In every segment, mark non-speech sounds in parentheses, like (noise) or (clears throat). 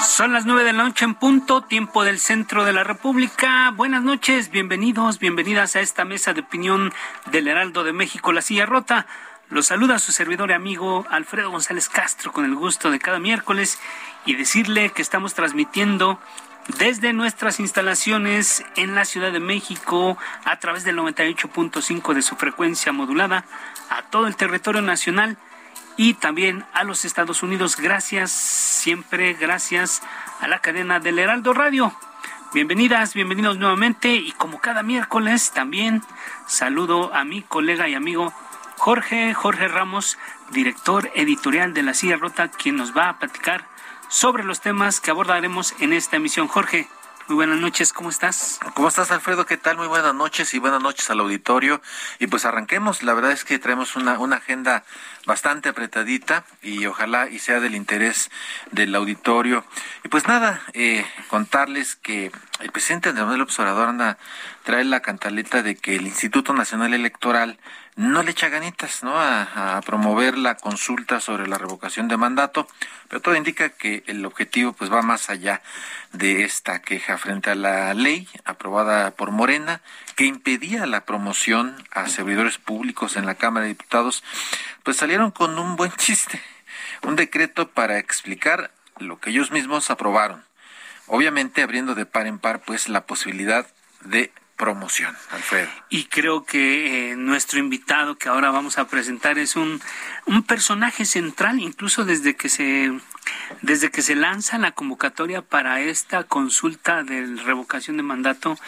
Son las nueve de la noche en punto, tiempo del centro de la República. Buenas noches, bienvenidos, bienvenidas a esta mesa de opinión del Heraldo de México, La Silla Rota. Los saluda su servidor y amigo Alfredo González Castro con el gusto de cada miércoles y decirle que estamos transmitiendo desde nuestras instalaciones en la Ciudad de México a través del 98.5 de su frecuencia modulada a todo el territorio nacional y también a los Estados Unidos. Gracias, siempre gracias a la cadena del Heraldo Radio. Bienvenidas, bienvenidos nuevamente y como cada miércoles también saludo a mi colega y amigo Jorge, Jorge Ramos, director editorial de La Silla Rota, quien nos va a platicar sobre los temas que abordaremos en esta emisión. Jorge, muy buenas noches, ¿cómo estás? ¿Cómo estás, Alfredo? ¿Qué tal? Muy buenas noches y buenas noches al auditorio. Y pues arranquemos. La verdad es que traemos una, una agenda bastante apretadita y ojalá y sea del interés del auditorio. Y pues nada, eh, contarles que el presidente Andrés Manuel Observador anda trae la cantaleta de que el Instituto Nacional Electoral no le echa ganitas ¿no? A, a, promover la consulta sobre la revocación de mandato, pero todo indica que el objetivo pues va más allá de esta queja frente a la ley aprobada por Morena que impedía la promoción a servidores públicos en la Cámara de Diputados, pues salieron con un buen (laughs) chiste, un decreto para explicar lo que ellos mismos aprobaron, obviamente abriendo de par en par pues la posibilidad de promoción, Alfredo. Y creo que eh, nuestro invitado que ahora vamos a presentar es un, un personaje central, incluso desde que se desde que se lanza la convocatoria para esta consulta de revocación de mandato.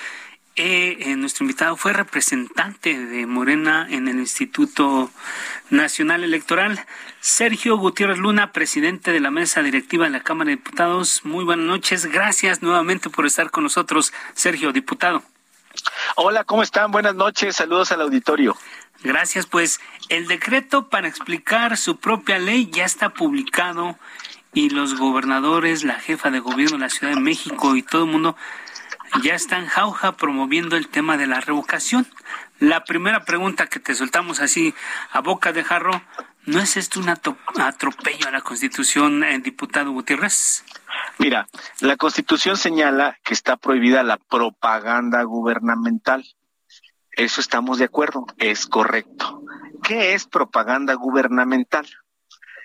Eh, eh, nuestro invitado fue representante de Morena en el Instituto Nacional Electoral. Sergio Gutiérrez Luna, presidente de la mesa directiva de la Cámara de Diputados. Muy buenas noches. Gracias nuevamente por estar con nosotros, Sergio, diputado. Hola, ¿cómo están? Buenas noches, saludos al auditorio. Gracias, pues el decreto para explicar su propia ley ya está publicado y los gobernadores, la jefa de gobierno de la Ciudad de México y todo el mundo ya están jauja promoviendo el tema de la revocación. La primera pregunta que te soltamos así a boca de jarro, ¿no es esto un atropello a la Constitución, eh, diputado Gutiérrez? Mira, la Constitución señala que está prohibida la propaganda gubernamental. Eso estamos de acuerdo, es correcto. ¿Qué es propaganda gubernamental?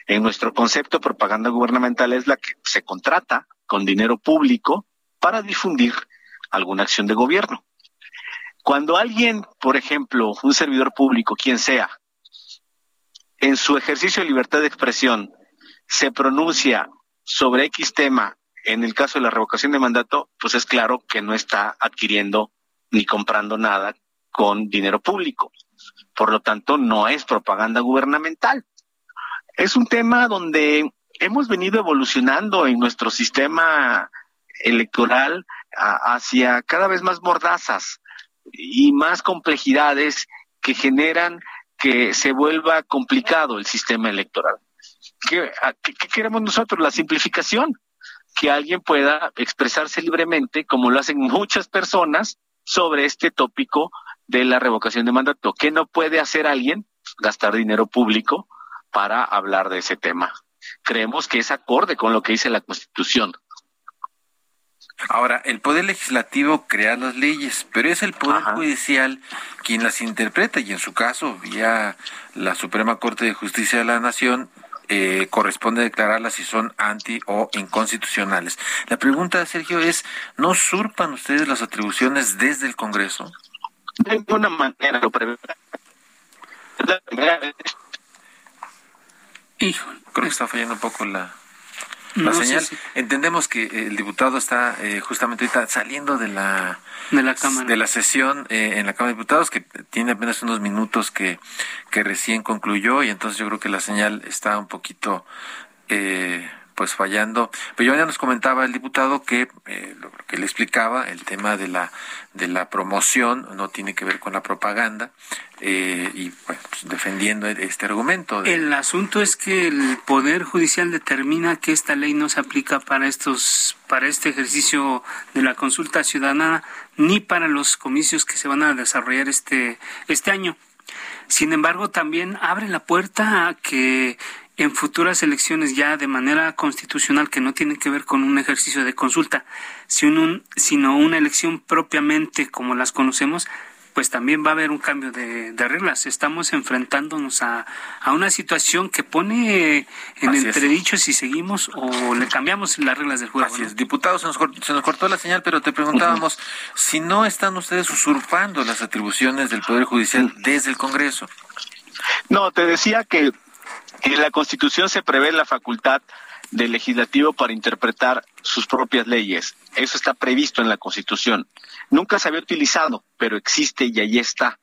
En nuestro concepto, propaganda gubernamental es la que se contrata con dinero público para difundir alguna acción de gobierno. Cuando alguien, por ejemplo, un servidor público, quien sea, en su ejercicio de libertad de expresión se pronuncia sobre X tema, en el caso de la revocación de mandato, pues es claro que no está adquiriendo ni comprando nada con dinero público. Por lo tanto, no es propaganda gubernamental. Es un tema donde hemos venido evolucionando en nuestro sistema electoral hacia cada vez más mordazas y más complejidades que generan que se vuelva complicado el sistema electoral. ¿Qué, queremos nosotros? La simplificación, que alguien pueda expresarse libremente, como lo hacen muchas personas, sobre este tópico de la revocación de mandato. ¿Qué no puede hacer alguien? Gastar dinero público para hablar de ese tema. Creemos que es acorde con lo que dice la Constitución. Ahora, el Poder Legislativo crea las leyes, pero es el Poder Ajá. Judicial quien las interpreta y en su caso, vía la Suprema Corte de Justicia de la Nación, eh, corresponde declararlas si son anti o inconstitucionales. La pregunta, Sergio, es, ¿no usurpan ustedes las atribuciones desde el Congreso? De ninguna manera lo prevén. Vez Creo que está fallando un poco la, la señal. Entendemos que el diputado está eh, justamente ahorita saliendo de la de la cámara de la sesión eh, en la Cámara de Diputados que tiene apenas unos minutos que que recién concluyó y entonces yo creo que la señal está un poquito eh, pues fallando. Pero ya nos comentaba el diputado que eh, lo que le explicaba, el tema de la de la promoción no tiene que ver con la propaganda eh, y pues, defendiendo este argumento. El asunto es que el poder judicial determina que esta ley no se aplica para estos para este ejercicio de la consulta ciudadana ni para los comicios que se van a desarrollar este este año. Sin embargo, también abre la puerta a que en futuras elecciones ya de manera constitucional que no tiene que ver con un ejercicio de consulta, sino una elección propiamente como las conocemos, pues también va a haber un cambio de, reglas. Estamos enfrentándonos a, una situación que pone en entredicho si seguimos o le cambiamos las reglas del juego. Así es. Diputado, se nos, se nos cortó la señal, pero te preguntábamos si no están ustedes usurpando las atribuciones del Poder Judicial desde el Congreso. No, te decía que en la Constitución se prevé la facultad del legislativo para interpretar sus propias leyes. Eso está previsto en la Constitución. Nunca se había utilizado, pero existe y ahí está.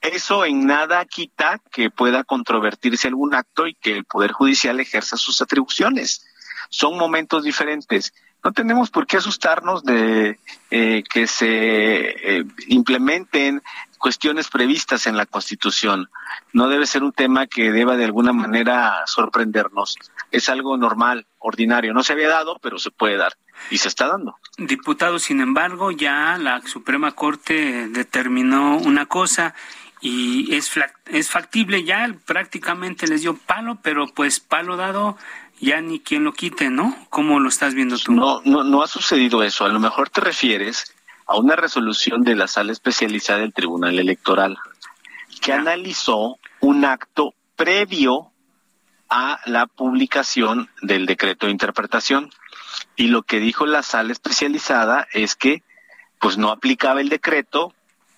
Eso en nada quita que pueda controvertirse algún acto y que el Poder Judicial ejerza sus atribuciones. Son momentos diferentes. No tenemos por qué asustarnos de eh, que se eh, implementen cuestiones previstas en la Constitución. No debe ser un tema que deba de alguna manera sorprendernos. Es algo normal, ordinario. No se había dado, pero se puede dar y se está dando. Diputado, sin embargo, ya la Suprema Corte determinó una cosa y es, es factible, ya prácticamente les dio palo, pero pues palo dado ya ni quien lo quite, ¿no? ¿Cómo lo estás viendo tú? No, no, no ha sucedido eso. A lo mejor te refieres a una resolución de la sala especializada del Tribunal Electoral que analizó un acto previo a la publicación del decreto de interpretación. Y lo que dijo la sala especializada es que pues no aplicaba el decreto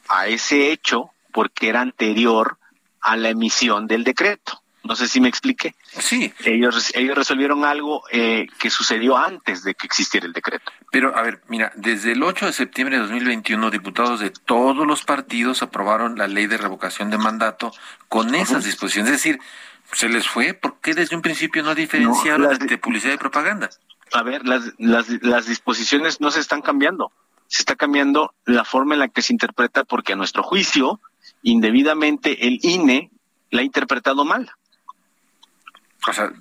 a ese hecho porque era anterior a la emisión del decreto. No sé si me expliqué. Sí. Ellos, ellos resolvieron algo eh, que sucedió antes de que existiera el decreto. Pero, a ver, mira, desde el 8 de septiembre de 2021, diputados de todos los partidos aprobaron la ley de revocación de mandato con esas disposiciones. Es decir, se les fue. ¿Por qué desde un principio no diferenciaron entre publicidad y propaganda? A ver, las, las, las disposiciones no se están cambiando. Se está cambiando la forma en la que se interpreta porque a nuestro juicio, indebidamente, el INE la ha interpretado mal. O sea,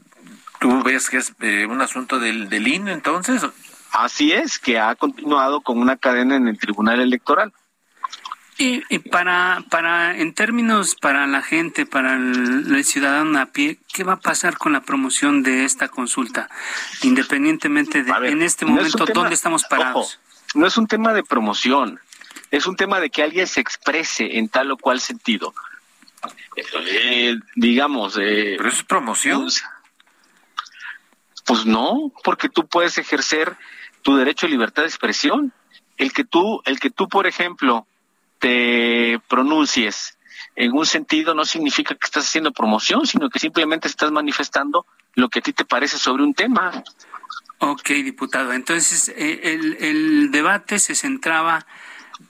¿tú ves que es eh, un asunto del, del INE entonces? Así es, que ha continuado con una cadena en el Tribunal Electoral. Y, para, para, en términos para la gente, para el, ciudadano a pie, ¿qué va a pasar con la promoción de esta consulta? Independientemente de, en este momento, ¿dónde estamos parados? no es un tema de promoción, es un tema de que alguien se exprese en tal o cual sentido. Eh, digamos. Eh, Pero eso es promoción. Pues, pues, no, porque tú puedes ejercer tu derecho a libertad de expresión. El que tú, el que tú, por ejemplo, te pronuncies en un sentido no significa que estás haciendo promoción, sino que simplemente estás manifestando lo que a ti te parece sobre un tema. Ok, diputado. Entonces, eh, el, el debate se centraba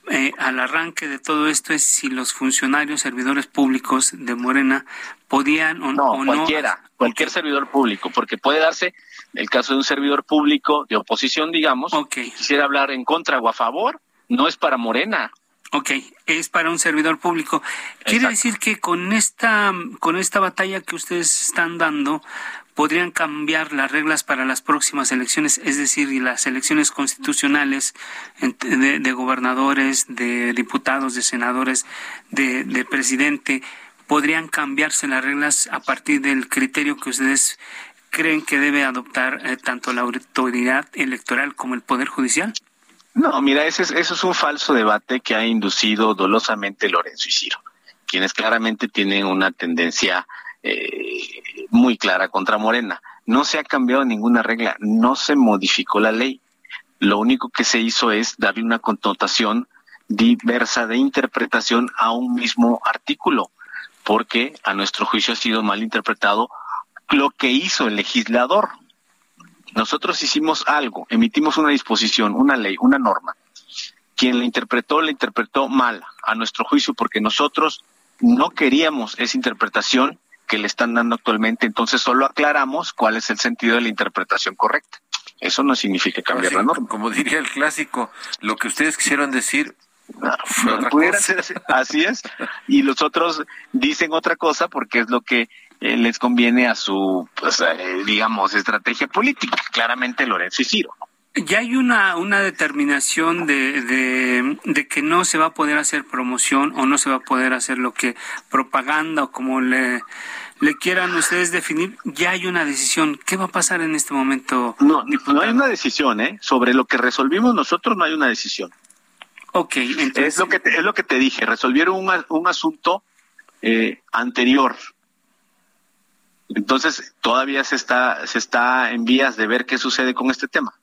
eh, al arranque de todo esto es si los funcionarios, servidores públicos de Morena podían o no. cualquiera, cualquier servidor público, porque puede darse el caso de un servidor público de oposición, digamos, quisiera hablar en contra o a favor, no es para Morena. Ok, es para un servidor público. Quiere decir que con esta, con esta batalla que ustedes están dando, podrían cambiar las reglas para las próximas elecciones, es decir, las elecciones constitucionales de, gobernadores, de diputados, de senadores, de, presidente, podrían cambiarse las reglas a partir del criterio que ustedes creen que debe adoptar eh, tanto la autoridad electoral como el Poder Judicial? No, mira, ese es, eso es un falso debate que ha inducido dolosamente Lorenzo y Ciro, quienes claramente tienen una tendencia eh, muy clara contra Morena. No se ha cambiado ninguna regla, no se modificó la ley. Lo único que se hizo es darle una connotación diversa de interpretación a un mismo artículo, porque a nuestro juicio ha sido mal interpretado lo que hizo el legislador. Nosotros hicimos algo, emitimos una disposición, una ley, una norma. Quien la interpretó, la interpretó mal, a nuestro juicio, porque nosotros no queríamos esa interpretación que le están dando actualmente, entonces solo aclaramos cuál es el sentido de la interpretación correcta. Eso no significa cambiar la norma. Como diría el clásico, lo que ustedes quisieron decir así es. Y los otros dicen otra cosa porque es lo que eh, les conviene a su, pues, eh, digamos, estrategia política. Claramente Lorenzo y Ciro. Ya hay una, una determinación de, de, de, que no se va a poder hacer promoción o no se va a poder hacer lo que propaganda o como le, le quieran ustedes definir. Ya hay una decisión. ¿Qué va a pasar en este momento? No, no hay una decisión, ¿eh? Sobre lo que resolvimos nosotros no hay una decisión. Ok, entonces... Es lo que te, es lo que te dije, resolvieron un, un asunto eh, anterior. Entonces, todavía se está, se está en vías de ver qué sucede con este tema.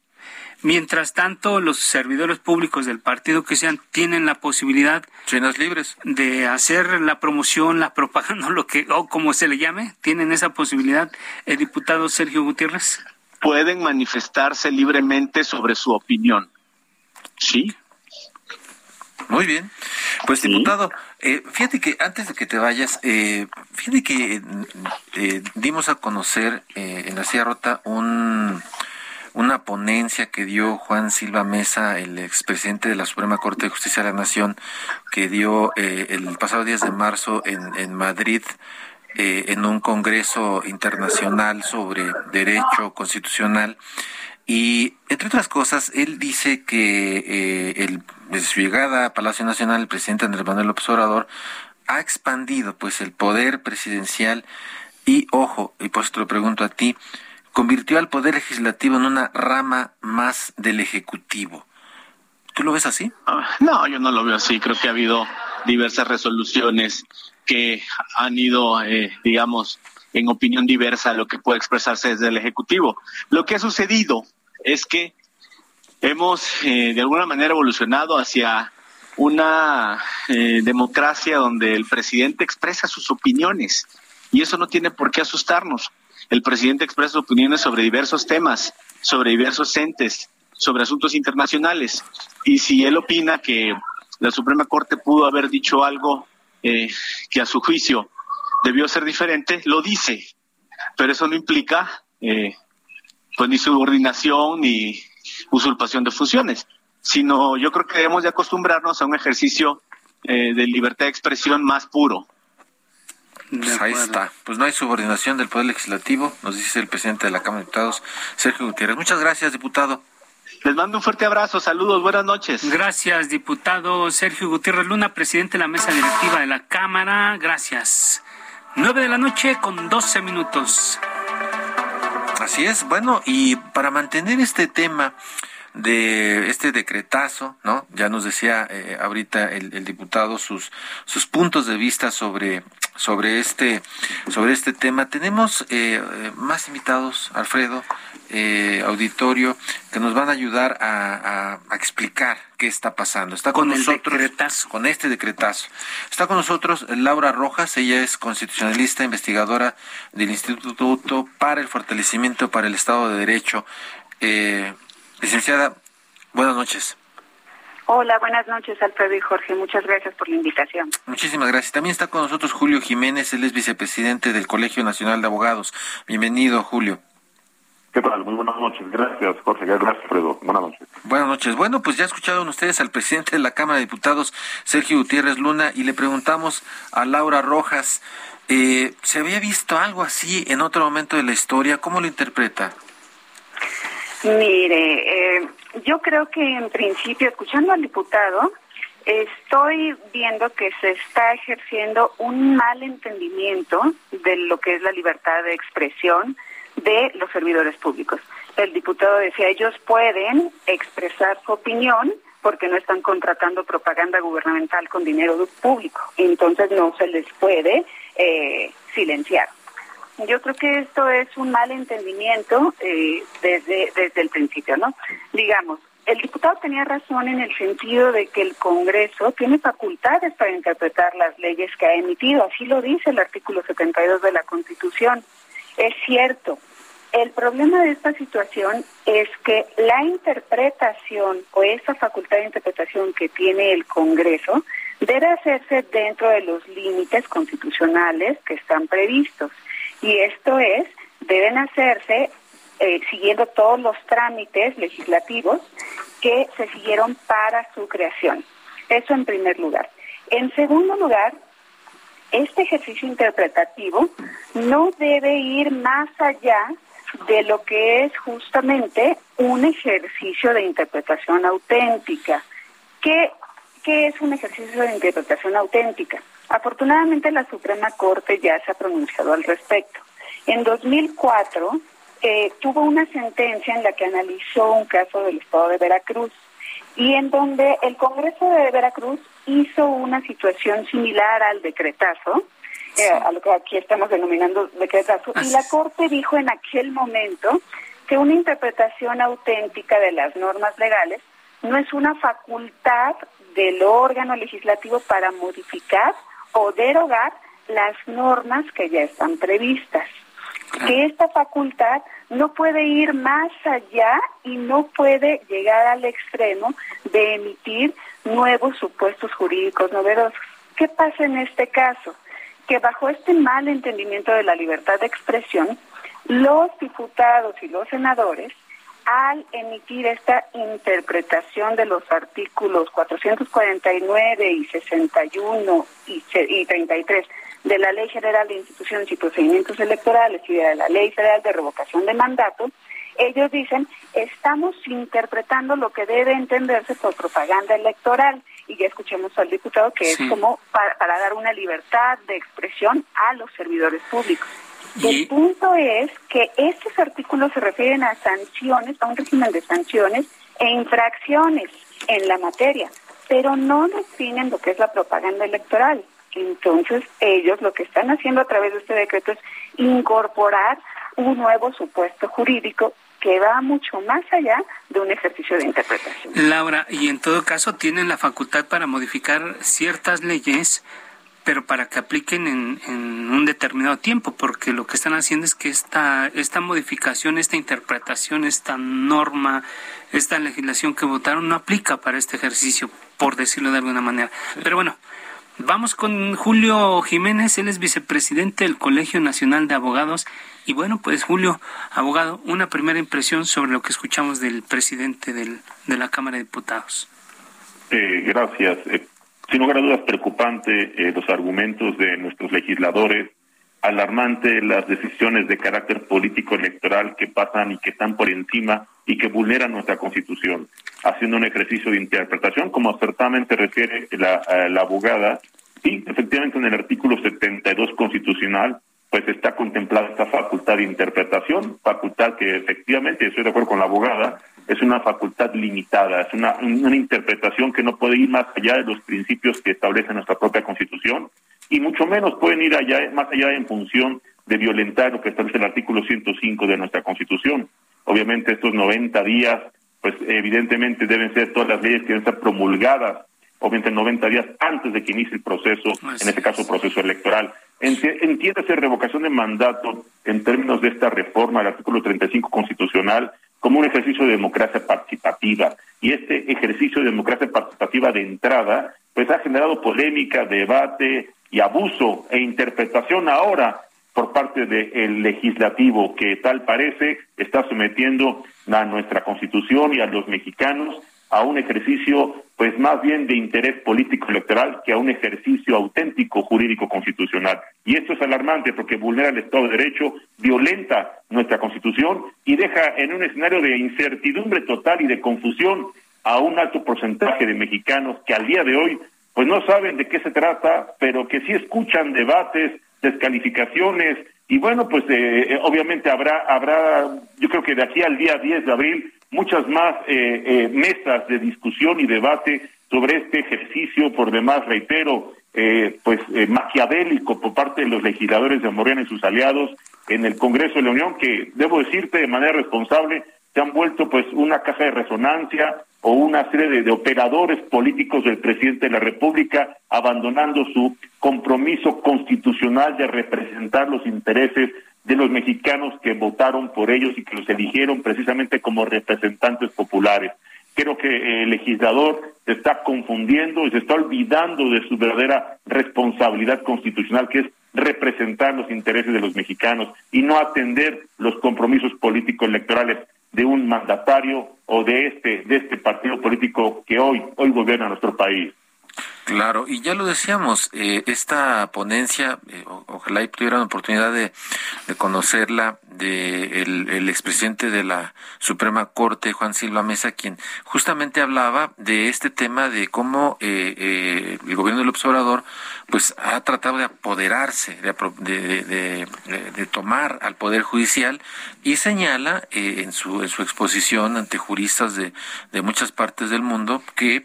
Mientras tanto, los servidores públicos del partido que sean tienen la posibilidad Chinas libres de hacer la promoción, la propaganda, (laughs) lo que o como se le llame, tienen esa posibilidad. El diputado Sergio Gutiérrez pueden manifestarse libremente sobre su opinión. Sí, muy bien. Pues diputado, eh, fíjate que antes de que te vayas, eh, fíjate que eh, dimos a conocer en la Silla Rota un, una ponencia que dio Juan Silva Mesa, el expresidente de la Suprema Corte de Justicia de la Nación, que dio el pasado 10 de marzo en, Madrid. en un congreso internacional sobre derecho constitucional y entre otras cosas, él dice que eh, el, desde su llegada a Palacio Nacional, el presidente Andrés Manuel López Obrador ha expandido pues el poder presidencial y, ojo, y por eso te lo pregunto a ti, convirtió al poder legislativo en una rama más del ejecutivo. ¿Tú lo ves así? Ah, no, yo no lo veo así. Creo que ha habido diversas resoluciones que han ido, eh, digamos, en opinión diversa a lo que puede expresarse desde el Ejecutivo. Lo que ha sucedido es que hemos eh, de alguna manera evolucionado hacia una eh, democracia donde el presidente expresa sus opiniones y eso no tiene por qué asustarnos. El presidente expresa opiniones sobre diversos temas, sobre diversos entes, sobre asuntos internacionales y si él opina que la Suprema Corte pudo haber dicho algo eh, que a su juicio debió ser diferente, lo dice, pero eso no implica eh, pues ni subordinación ni usurpación de funciones, sino yo creo que debemos de acostumbrarnos a un ejercicio eh, de libertad de expresión más puro. Pues ahí está. Pues no hay subordinación del Poder Legislativo, nos dice el presidente de la Cámara de Diputados, Sergio Gutiérrez. Muchas gracias, diputado. Les mando un fuerte abrazo, saludos, buenas noches. Gracias, diputado Sergio Gutiérrez Luna, presidente de la mesa directiva de la Cámara. Gracias. 9 de la noche con 12 minutos. Así es, bueno, y para mantener este tema de este decretazo, ¿no? Ya nos decía eh, ahorita el, diputado sus sus puntos de vista sobre sobre este sobre este tema. Tenemos eh, eh, más invitados, Alfredo, auditorio, que nos van a ayudar a, explicar qué está pasando. Está con, nosotros con este decretazo. Está con nosotros Laura Rojas, ella es constitucionalista, investigadora del Instituto para el Fortalecimiento para el Estado de Derecho. Licenciada, buenas noches. Hola, buenas noches, Alfredo y Jorge. Muchas gracias por la invitación. Muchísimas gracias. También está con nosotros Julio Jiménez, él es vicepresidente del Colegio Nacional de Abogados. Bienvenido, Julio. ¿Qué tal? Muy buenas noches. Gracias, Jorge. Gracias, Alfredo. Buenas noches. Buenas noches. Bueno, pues ya escucharon ustedes al presidente de la Cámara de Diputados, Sergio Gutiérrez Luna, y le preguntamos a Laura Rojas, eh, ¿se había visto algo así en otro momento de la historia? ¿Cómo lo interpreta? Mire, eh, yo creo que en principio, escuchando al diputado, estoy viendo que se está ejerciendo un mal entendimiento de lo que es la libertad de expresión de los servidores públicos. El diputado decía, ellos pueden expresar su opinión porque no están contratando propaganda gubernamental con dinero público, entonces no se les puede eh, silenciar. Yo creo que esto es un mal entendimiento eh, desde, desde el principio, ¿no? Digamos, el diputado tenía razón en el sentido de que el Congreso tiene facultades para interpretar las leyes que ha emitido, así lo dice el artículo 72 de la Constitución. Es cierto, el problema de esta situación es que la interpretación o esa facultad de interpretación que tiene el Congreso debe hacerse dentro de los límites constitucionales que están previstos. Y esto es, deben hacerse eh, siguiendo todos los trámites legislativos que se siguieron para su creación. Eso en primer lugar. En segundo lugar, este ejercicio interpretativo no debe ir más allá de lo que es justamente un ejercicio de interpretación auténtica. ¿Qué, ¿Qué es un ejercicio de interpretación auténtica? Afortunadamente la Suprema Corte ya se ha pronunciado al respecto. En 2004 eh, tuvo una sentencia en la que analizó un caso del Estado de Veracruz y en donde el Congreso de Veracruz hizo una situación similar al decretazo, eh, a lo que aquí estamos denominando decretazo, y la Corte dijo en aquel momento que una interpretación auténtica de las normas legales no es una facultad del órgano legislativo para modificar o derogar las normas que ya están previstas. Que esta facultad no puede ir más allá y no puede llegar al extremo de emitir nuevos supuestos jurídicos novedosos. ¿Qué pasa en este caso? que bajo este mal entendimiento de la libertad de expresión, los diputados y los senadores, al emitir esta interpretación de los artículos 449 y 61 y, y 33 de la Ley General de Instituciones y Procedimientos Electorales y de la Ley Federal de Revocación de Mandato, ellos dicen, estamos interpretando lo que debe entenderse por propaganda electoral. Y ya escuchemos al diputado que es como para, dar una libertad de expresión a los servidores públicos. El punto es que estos artículos se refieren a sanciones, a un régimen de sanciones e infracciones en la materia, pero no definen lo que es la propaganda electoral. Entonces, ellos lo que están haciendo a través de este decreto es incorporar un nuevo supuesto jurídico que va mucho más allá de un ejercicio de interpretación. Laura, y en todo caso tienen la facultad para modificar ciertas leyes, pero para que apliquen en, un determinado tiempo, porque lo que están haciendo es que esta, esta modificación, esta interpretación, esta norma, esta legislación que votaron no aplica para este ejercicio, por decirlo de alguna manera. Pero bueno, Vamos con Julio Jiménez, él es vicepresidente del Colegio Nacional de Abogados. Y bueno, pues Julio, abogado, una primera impresión sobre lo que escuchamos del presidente del, de la Cámara de Diputados. Eh, gracias. Eh, sin lugar a dudas, preocupante eh, los argumentos de nuestros legisladores, alarmante las decisiones de carácter político electoral que pasan y que están por encima y que vulneran nuestra Constitución haciendo un ejercicio de interpretación, como acertadamente refiere la, eh, la abogada. Y efectivamente en el artículo 72 constitucional pues está contemplada esta facultad de interpretación, facultad que efectivamente, estoy de acuerdo con la abogada, es una facultad limitada, es una, interpretación que no puede ir más allá de los principios que establece nuestra propia Constitución y mucho menos pueden ir allá, más allá en función de violentar lo que establece el artículo 105 de nuestra Constitución. Obviamente estos 90 días pues evidentemente deben ser todas las leyes que deben ser promulgadas, obviamente 90 días antes de que inicie el proceso, en este caso proceso electoral. Entiéndase revocación de mandato en términos de esta reforma del artículo 35 constitucional como un ejercicio de democracia participativa. Y este ejercicio de democracia participativa de entrada, pues ha generado polémica, debate y abuso e interpretación ahora por parte del legislativo que tal parece está sometiendo a nuestra constitución y a los mexicanos a un ejercicio pues más bien de interés político electoral que a un ejercicio auténtico jurídico constitucional. Y esto es alarmante porque vulnera el Estado de Derecho, violenta nuestra constitución y deja en un escenario de incertidumbre total y de confusión a un alto porcentaje de mexicanos que al día de hoy pues no saben de qué se trata, pero que sí escuchan debates, descalificaciones y bueno, pues eh, eh, obviamente habrá, habrá, yo creo que de aquí al día 10 de abril, muchas más eh, mesas de discusión y debate sobre este ejercicio, por demás, reitero, pues maquiavélico por parte de los legisladores de Morena y sus aliados, en el Congreso de la Unión que, debo decirte de manera responsable, se han vuelto pues una caja de resonancia o una serie de, operadores políticos del presidente de la República abandonando su compromiso constitucional de representar los intereses de los mexicanos que votaron por ellos y que los eligieron precisamente como representantes populares. Creo que el legislador se está confundiendo y se está olvidando de su verdadera responsabilidad constitucional, que es representar los intereses de los mexicanos y no atender los compromisos políticos electorales de un mandatario o de este de este partido político que hoy hoy gobierna nuestro país. Claro, y ya lo decíamos, eh, esta ponencia, eh, ojalá y tuvieran oportunidad de, conocerla, de el, expresidente de la Suprema Corte, Juan Silva Mesa, quien justamente hablaba de este tema de cómo eh, el gobierno del observador pues ha tratado de apoderarse, de, de, tomar al Poder Judicial y señala en, su, en su exposición ante juristas de, de muchas partes del mundo que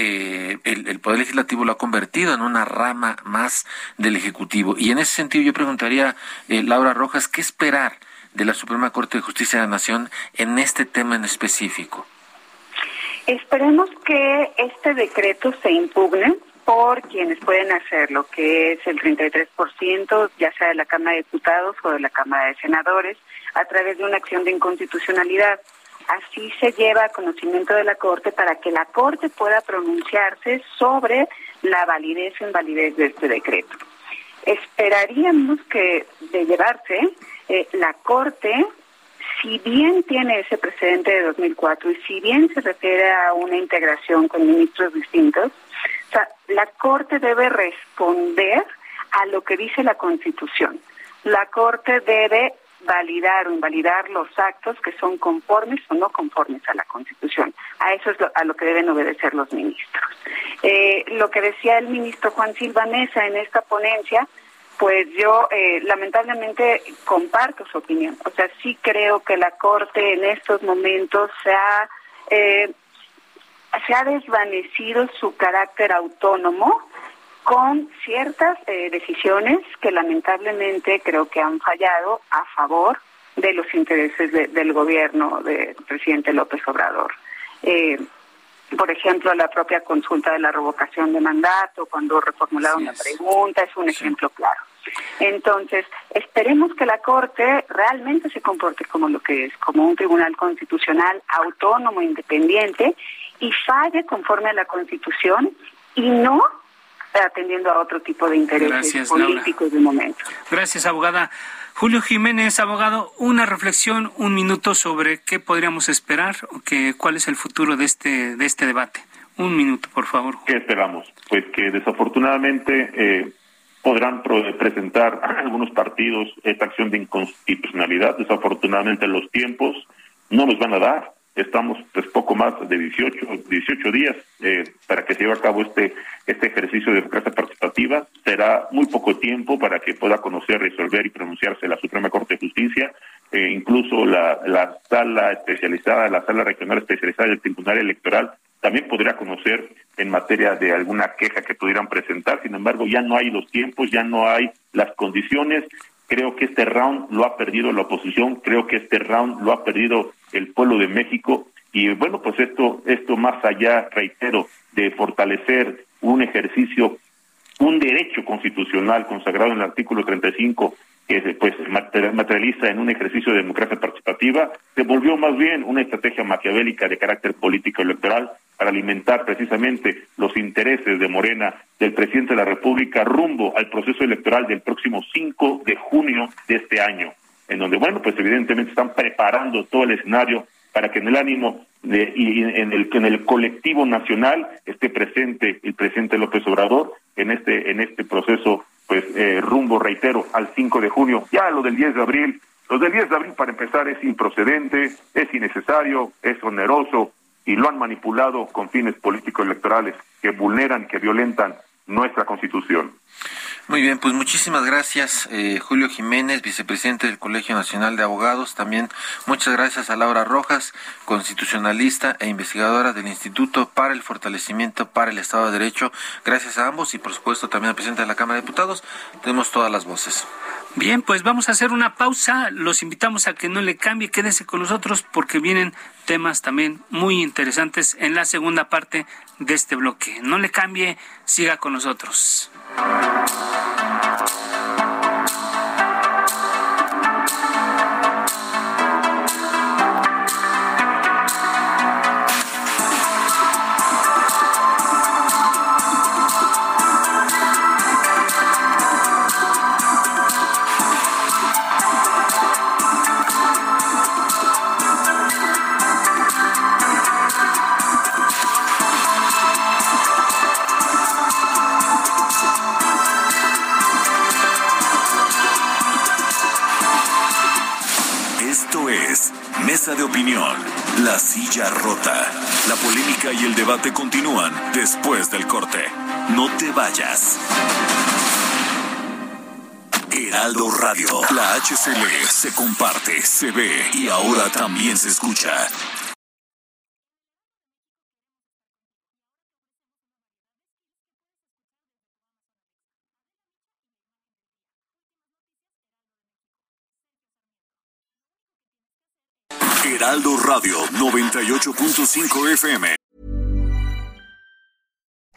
eh, el, Poder Legislativo lo ha convertido en una rama más del Ejecutivo. Y en ese sentido yo preguntaría, eh, Laura Rojas, ¿qué esperar de la Suprema Corte de Justicia de la Nación en este tema en específico? Esperemos que este decreto se impugne por quienes pueden hacerlo, que es el 33%, ya sea de la Cámara de Diputados o de la Cámara de Senadores, a través de una acción de inconstitucionalidad así se lleva a conocimiento de la Corte para que la Corte pueda pronunciarse sobre la validez o invalidez de este decreto. Esperaríamos que de llevarse eh, la Corte, si bien tiene ese precedente de 2004 y si bien se refiere a una integración con ministros distintos, la Corte debe responder a lo que dice la Constitución. La Corte debe validar o invalidar los actos que son conformes o no conformes a la Constitución. A eso es a lo que deben obedecer los ministros. Eh, lo que decía el ministro Juan Silva Mesa en esta ponencia, pues yo eh, lamentablemente comparto su opinión. O sea, sí creo que la Corte en estos momentos se ha, eh, se ha desvanecido su carácter autónomo con ciertas eh, decisiones que lamentablemente creo que han fallado a favor de los intereses del gobierno del presidente López Obrador. Eh, por ejemplo, la propia consulta de la revocación de mandato, cuando reformularon la pregunta, es un ejemplo claro. Entonces, esperemos que la Corte realmente se comporte como lo que es, como un tribunal constitucional autónomo, independiente, y falle conforme a la Constitución y no atendiendo a otro tipo de intereses políticos de momento. Gracias, abogada. Julio Jiménez, abogado, una reflexión, un minuto sobre qué podríamos esperar o que, cuál es el futuro de este, de este debate. Un minuto, por favor. ¿Qué esperamos? Pues que desafortunadamente eh, podrán presentar (clears throat) algunos partidos esta acción de inconstitucionalidad. Desafortunadamente los tiempos no nos van a dar estamos pues poco más de 18, 18 días eh, para que se lleve a cabo este, este ejercicio de democracia participativa. Será muy poco tiempo para que pueda conocer, resolver y pronunciarse la Suprema Corte de Justicia, eh, incluso la, la sala especializada, la sala regional especializada del Tribunal Electoral también podría conocer en materia de alguna queja que pudieran presentar. Sin embargo, ya no hay los tiempos, ya no hay las condiciones Creo que este round lo ha perdido la oposición, creo que este round lo ha perdido el pueblo de México. Y bueno, pues esto esto más allá, reitero, de fortalecer un ejercicio, un derecho constitucional consagrado en el artículo 35 que pues materializa en un ejercicio de democracia participativa, se volvió más bien una estrategia maquiavélica de carácter político electoral para alimentar precisamente los intereses de Morena, del presidente de la República, rumbo al proceso electoral del próximo 5 de junio de este año, en donde, bueno, pues evidentemente están preparando todo el escenario para que en el ánimo de, y en el, en el colectivo nacional esté presente el presidente López Obrador en este, en este proceso pues eh, rumbo, reitero, al 5 de junio. Ya lo del 10 de abril, lo del 10 de abril para empezar es improcedente, es innecesario, es oneroso y lo han manipulado con fines políticos electorales que vulneran, que violentan nuestra constitución. Muy bien, pues muchísimas gracias, eh, Julio Jiménez, vicepresidente del Colegio Nacional de Abogados. También muchas gracias a Laura Rojas, constitucionalista e investigadora del Instituto para el Fortalecimiento para el Estado de Derecho. Gracias a ambos y, por supuesto, también al presidente de la Cámara de Diputados. Tenemos todas las voces. Bien, pues vamos a hacer una pausa. Los invitamos a que no le cambie, quédese con nosotros porque vienen temas también muy interesantes en la segunda parte de este bloque. No le cambie, siga con nosotros. HCL se comparte, se ve y ahora también se escucha. Heraldo Radio 98.5 FM.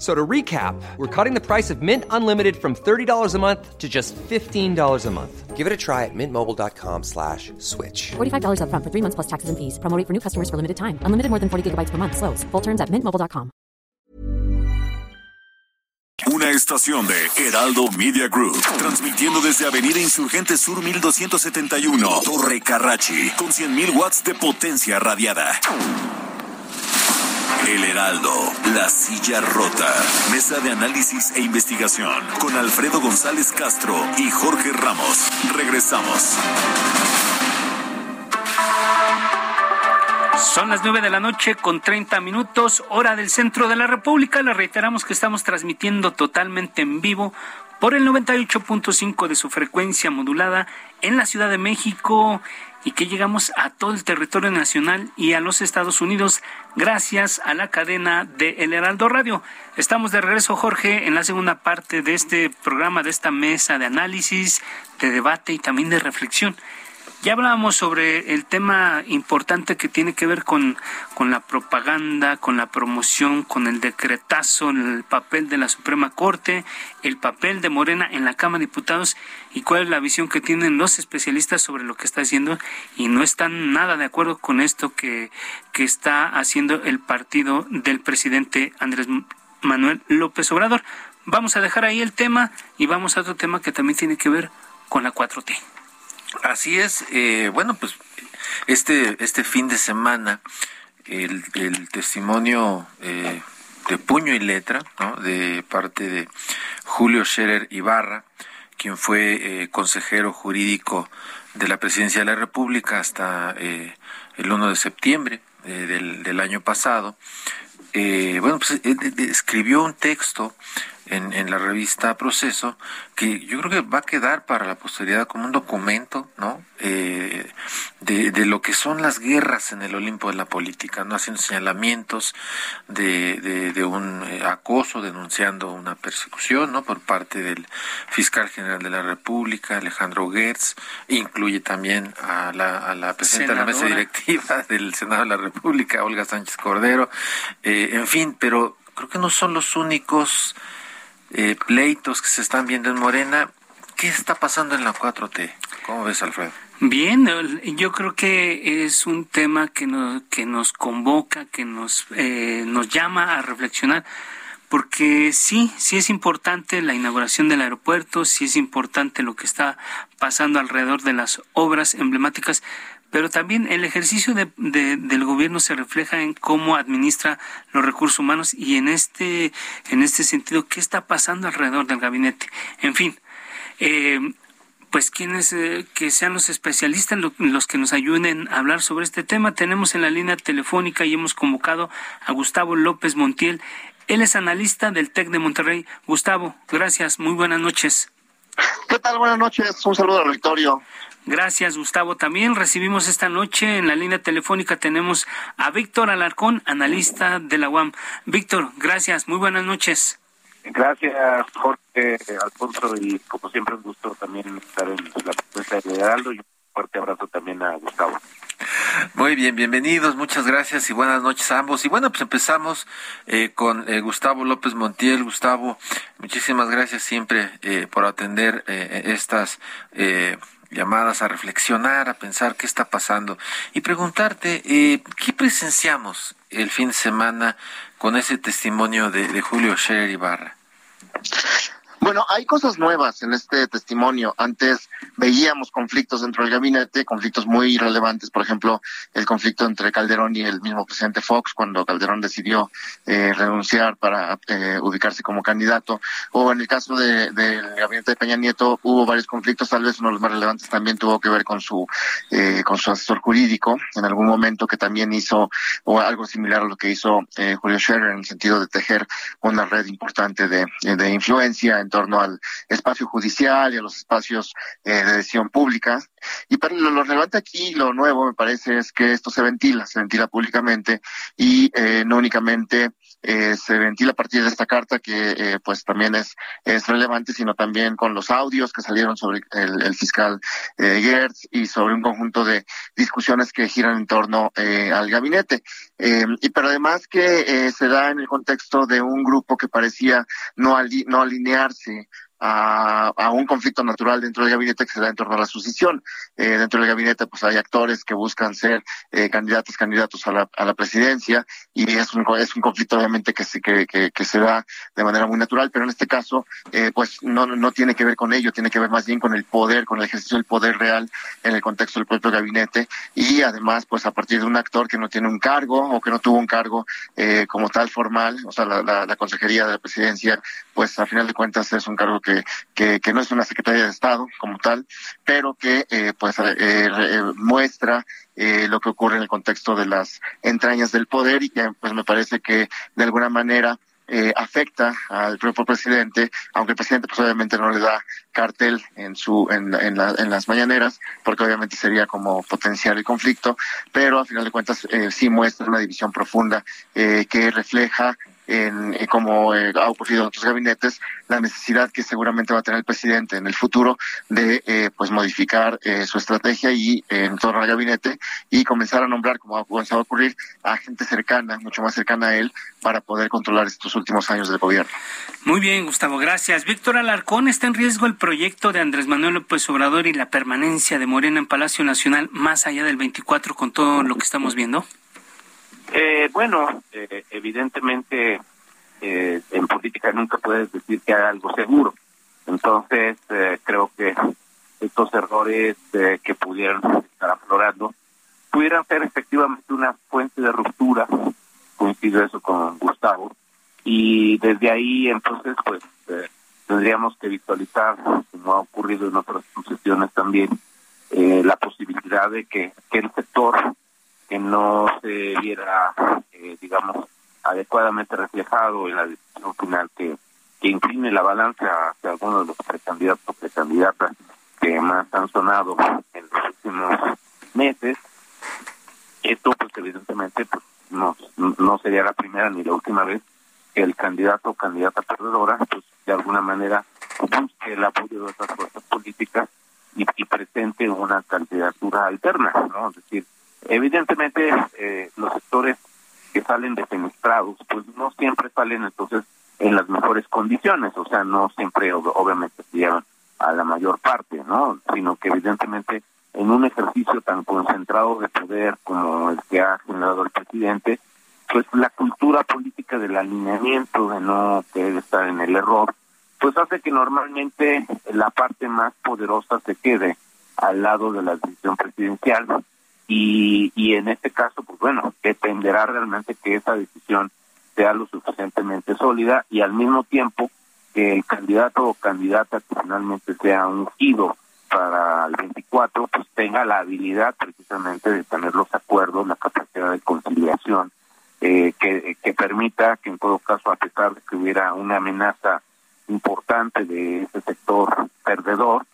F- So to recap, we're cutting the price of Mint Unlimited from $30 a month to just $15 a month. Give it a try at mintmobile.com slash switch. $45 upfront for three months plus taxes and fees. Promo rate for new customers for limited time. Unlimited more than 40 gigabytes per month. Slows. Full terms at mintmobile.com. Una estación de Heraldo Media Group, transmitiendo desde Avenida Insurgente Sur 1271, Torre Carrachi, con 100.000 watts de potencia radiada. El Heraldo, la silla rota, mesa de análisis e investigación, con Alfredo González Castro y Jorge Ramos. Regresamos. Son las nueve de la noche con 30 minutos, hora del centro de la República. Le reiteramos que estamos transmitiendo totalmente en vivo por el 98.5 de su frecuencia modulada en la Ciudad de México y que llegamos a todo el territorio nacional y a los Estados Unidos gracias a la cadena de El Heraldo Radio. Estamos de regreso, Jorge, en la segunda parte de este programa, de esta mesa de análisis, de debate y también de reflexión. Ya hablábamos sobre el tema importante que tiene que ver con, con la propaganda, con la promoción, con el decretazo, el papel de la Suprema Corte, el papel de Morena en la Cámara de Diputados y cuál es la visión que tienen los especialistas sobre lo que está haciendo y no están nada de acuerdo con esto que, que está haciendo el partido del presidente Andrés Manuel López Obrador. Vamos a dejar ahí el tema y vamos a otro tema que también tiene que ver con la 4T. Así es, eh, bueno, pues este, este fin de semana el, testimonio eh, de puño y letra ¿no? de parte de Julio Scherer Ibarra, quien fue eh, consejero jurídico de la Presidencia de la República hasta eh, el 1 de septiembre eh, del, del año pasado. Eh, bueno, pues escribió un texto en, en la revista Proceso que yo creo que va a quedar para la posteridad como un documento, ¿no? Eh, de, de lo que son las guerras en el Olimpo de la política, ¿no? Haciendo señalamientos de, de, de un eh, acoso, denunciando una persecución, ¿no? Por parte del fiscal general de la República, Alejandro Gertz, incluye también a la, a la presidenta de la mesa directiva (laughs) del Senado de la República, Olga Sánchez Cordero, eh, en fin, pero creo que no son los únicos eh, pleitos que se están viendo en Morena. ¿Qué está pasando en la 4T? ¿Cómo ves, Alfredo? Bien, yo creo que es un tema que nos, que nos convoca, que nos, eh, nos llama a reflexionar, porque sí, sí es importante la inauguración del aeropuerto, sí es importante lo que está pasando alrededor de las obras emblemáticas, pero también el ejercicio de- de- del gobierno se refleja en cómo administra los recursos humanos y en este, en este sentido, qué está pasando alrededor del gabinete. En fin, eh, pues quienes eh, que sean los especialistas lo- los que nos ayuden a hablar sobre este tema. Tenemos en la línea telefónica y hemos convocado a Gustavo López Montiel. Él es analista del TEC de Monterrey. Gustavo, gracias, muy buenas noches. ¿Qué tal? Buenas noches. Un saludo al auditorio. Gracias, Gustavo. También recibimos esta noche en la línea telefónica tenemos a Víctor Alarcón, analista de la UAM. Víctor, gracias. Muy buenas noches. Gracias, Jorge, Alfonso, y como siempre un gusto también estar en la propuesta de Heraldo y un fuerte abrazo también a Gustavo. Muy bien, bienvenidos, muchas gracias y buenas noches a ambos. Y bueno, pues empezamos eh, con eh, Gustavo López Montiel. Gustavo, muchísimas gracias siempre eh, por atender estas llamadas a reflexionar, a pensar qué está pasando y preguntarte, ¿qué presenciamos el fin de semana con ese testimonio de, de Julio Scherer Ibarra? Bueno, hay cosas nuevas en este testimonio. Antes veíamos conflictos dentro del gabinete, conflictos muy relevantes, por ejemplo, el conflicto entre Calderón y el mismo presidente Fox, cuando Calderón decidió eh, renunciar para eh, ubicarse como candidato, o en el caso del gabinete de Peña Nieto hubo varios conflictos, tal vez uno de los más relevantes también tuvo que ver con su eh, con su asesor jurídico, en algún momento que también hizo o algo similar a lo que hizo Julio Scherer en el sentido de tejer una red importante de, de influencia torno al espacio judicial y a los espacios eh, de decisión pública. Y para lo, relevante aquí, lo nuevo me parece es que esto se ventila, se ventila públicamente y eh, no únicamente eh, se ventila a partir de esta carta que eh, pues también es, es relevante, sino también con los audios que salieron sobre el, fiscal eh, Gertz y sobre un conjunto de discusiones que giran en torno eh, al gabinete. y pero además que se da en el contexto de un grupo que parecía no, no alinearse a, un conflicto natural dentro del gabinete que se da en torno a la sucesión. Eh, dentro del gabinete pues hay actores que buscan ser eh, candidatos, candidatos a la, a la presidencia y es un, es un conflicto obviamente que se, que, que, se da de manera muy natural, pero en este caso eh, pues no, no tiene que ver con ello, tiene que ver más bien con el poder, con el ejercicio del poder real en el contexto del propio gabinete y además pues a partir de un actor que no tiene un cargo o que no tuvo un cargo eh, como tal formal, o sea, la, la, la consejería de la presidencia pues a final de cuentas es un cargo que que, no es una Secretaría de Estado como tal, pero que eh, pues eh, eh, muestra lo que ocurre en el contexto de las entrañas del poder y que pues me parece que de alguna manera afecta al propio presidente, aunque el presidente pues obviamente no le da cartel en su en, en, en las mañaneras, porque obviamente sería como potenciar el conflicto, pero a final de cuentas sí muestra una división profunda que refleja en, eh, como eh, ha ocurrido en otros gabinetes, la necesidad que seguramente va a tener el presidente en el futuro de eh, pues modificar su estrategia y en torno al gabinete y comenzar a nombrar, como ha comenzado a ocurrir, a gente cercana, mucho más cercana a él, para poder controlar estos últimos años del gobierno. Muy bien, Gustavo, gracias. Víctor Alarcón, ¿está en riesgo el proyecto de Andrés Manuel López Obrador y la permanencia de Morena en Palacio Nacional más allá del 24 con todo lo que estamos viendo? Eh, bueno, eh, evidentemente eh, en política nunca puedes decir que hay algo seguro. Entonces, eh, creo que estos errores eh, que pudieran estar aflorando pudieran ser efectivamente una fuente de ruptura, coincido eso con Gustavo, y desde ahí entonces pues tendríamos que visualizar, como ha ocurrido en otras sucesiones también, la posibilidad de que el sector que no se viera, eh, digamos, adecuadamente reflejado en la decisión final que, incline la balanza hacia algunos de los precandidatos o precandidatas que más han sonado en los últimos meses. Esto, pues, evidentemente, pues, no, no sería la primera ni la última vez que el candidato o candidata perdedora, pues, de alguna manera busque el apoyo de otras fuerzas políticas y, y presente una candidatura alterna, ¿no? Es decir, Evidentemente, eh, los sectores que salen defenestrados, pues no siempre salen entonces en las mejores condiciones, o sea, no siempre obviamente se llevan a la mayor parte, ¿no? Sino que evidentemente en un ejercicio tan concentrado de poder como el que ha generado el presidente, pues la cultura política del alineamiento, de no querer estar en el error, pues hace que normalmente la parte más poderosa se quede al lado de la decisión presidencial y, y en este caso, pues bueno, dependerá realmente que esa decisión sea lo suficientemente sólida y al mismo tiempo que el candidato o candidata que finalmente sea ungido para el 24, pues tenga la habilidad precisamente de tener los acuerdos, la capacidad de conciliación, eh, que, que permita que en todo caso, a pesar de que hubiera una amenaza importante de ese sector perdedor,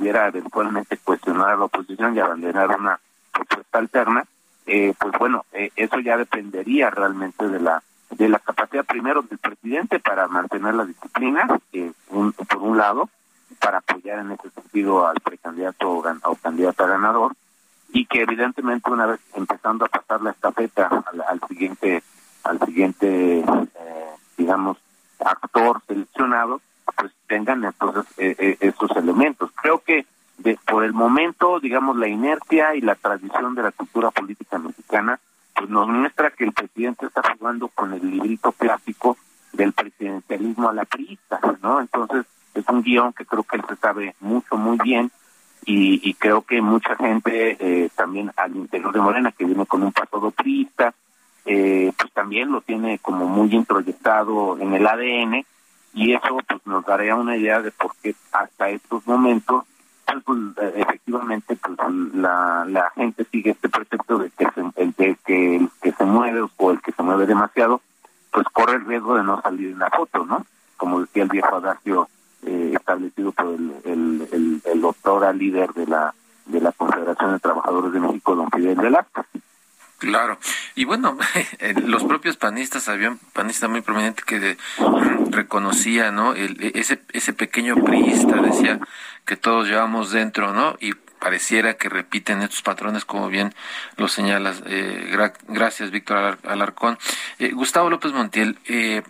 pudiera eventualmente cuestionar a la oposición y abandonar una propuesta alterna, eh, pues bueno, eh, eso ya dependería realmente de la de la capacidad primero del presidente para mantener la disciplina, eh, por un lado, para apoyar en ese sentido al precandidato o, candidato a ganador, y que evidentemente una vez empezando a pasar la estafeta al, siguiente, al siguiente, digamos, actor seleccionado, pues tengan entonces esos elementos. Creo que de, por el momento, digamos, la inercia y la tradición de la cultura política mexicana, pues nos muestra que el presidente está jugando con el librito clásico del presidencialismo a la priista, ¿no? Entonces, es un guion que creo que él se sabe mucho, muy bien, y, y creo que mucha gente eh, también al interior de Morena, que viene con un pasado priista, eh, pues también lo tiene como muy introyectado en el ADN, y eso pues nos daría una idea de por qué hasta estos momentos pues, efectivamente pues la, la gente sigue este precepto de que el de que el que se mueve o el que se mueve demasiado pues corre el riesgo de no salir en la foto no como decía el viejo adagio eh, establecido por el, el, el, doctor líder de la de la Confederación de Trabajadores de México don Fidel Velázquez Claro. Y bueno, (laughs) los propios panistas, había un panista muy prominente que reconocía, ¿no? El, ese, ese pequeño priista decía que todos llevamos dentro, ¿no? Y pareciera que repiten estos patrones, como bien lo señalas. Eh, gracias, Víctor Alarcón. Eh, Gustavo López Montiel, eh,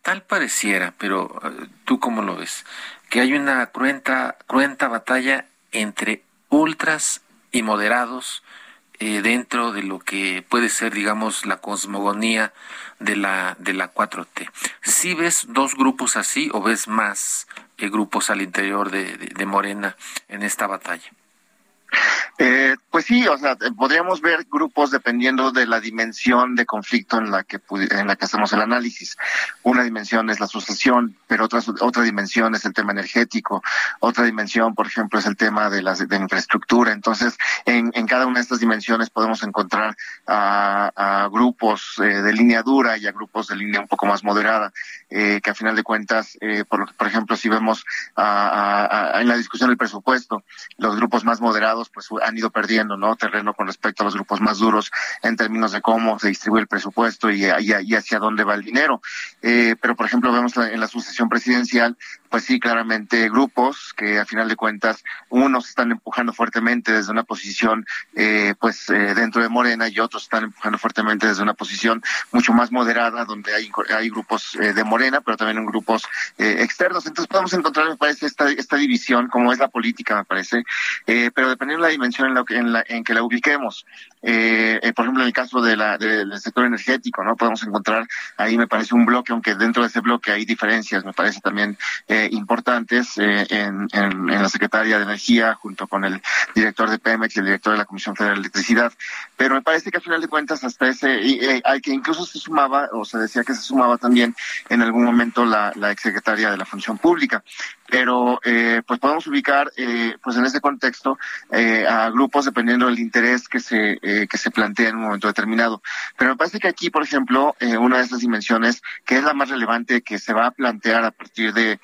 tal pareciera, pero tú cómo lo ves, que hay una cruenta, cruenta batalla entre ultras y moderados eh, dentro de lo que puede ser, digamos, la cosmogonía de la, de la 4T. ¿Si ves dos grupos así o ves más eh, grupos al interior de Morena en esta batalla? Eh, pues sí, o sea, podríamos ver grupos dependiendo de la dimensión de conflicto en la que en la que hacemos el análisis. Una dimensión es la sucesión, pero otra otra dimensión es el tema energético. Otra dimensión, por ejemplo, es el tema de la de infraestructura. Entonces, en, en cada una de estas dimensiones podemos encontrar a, a grupos eh, de línea dura y a grupos de línea un poco más moderada, eh, que a final de cuentas, eh, por, por ejemplo, si vemos a, a, en la discusión del presupuesto, los grupos más moderados pues han ido perdiendo no terreno con respecto a los grupos más duros en términos de cómo se distribuye el presupuesto y, hacia dónde va el dinero. Eh, pero por ejemplo vemos en la sucesión presidencial, pues sí, claramente grupos que a final de cuentas unos están empujando fuertemente desde una posición eh, pues eh, dentro de Morena y otros están empujando fuertemente desde una posición mucho más moderada donde hay grupos de Morena pero también en grupos externos. Entonces podemos encontrar me parece esta esta división como es la política me parece, pero depende la dimensión en, la, en, la, en que la ubiquemos. Eh, eh, por ejemplo, en el caso de la, del sector energético, ¿no? Podemos encontrar ahí, me parece, un bloque, aunque dentro de ese bloque hay diferencias, me parece también eh, importantes eh, en, en, en, la Secretaría de Energía, junto con el director de Pemex y el director de la Comisión Federal de Electricidad. Pero me parece que al final de cuentas, hasta ese, y, eh, hay que incluso se sumaba, o se decía que se sumaba también en algún momento la, la exsecretaria de la Función Pública. Pero, eh, pues podemos ubicar, eh, pues en este contexto, eh, a grupos dependiendo del interés que se eh, que se plantea en un momento determinado. Pero me parece que aquí, por ejemplo, una de estas dimensiones que es la más relevante que se va a plantear a partir de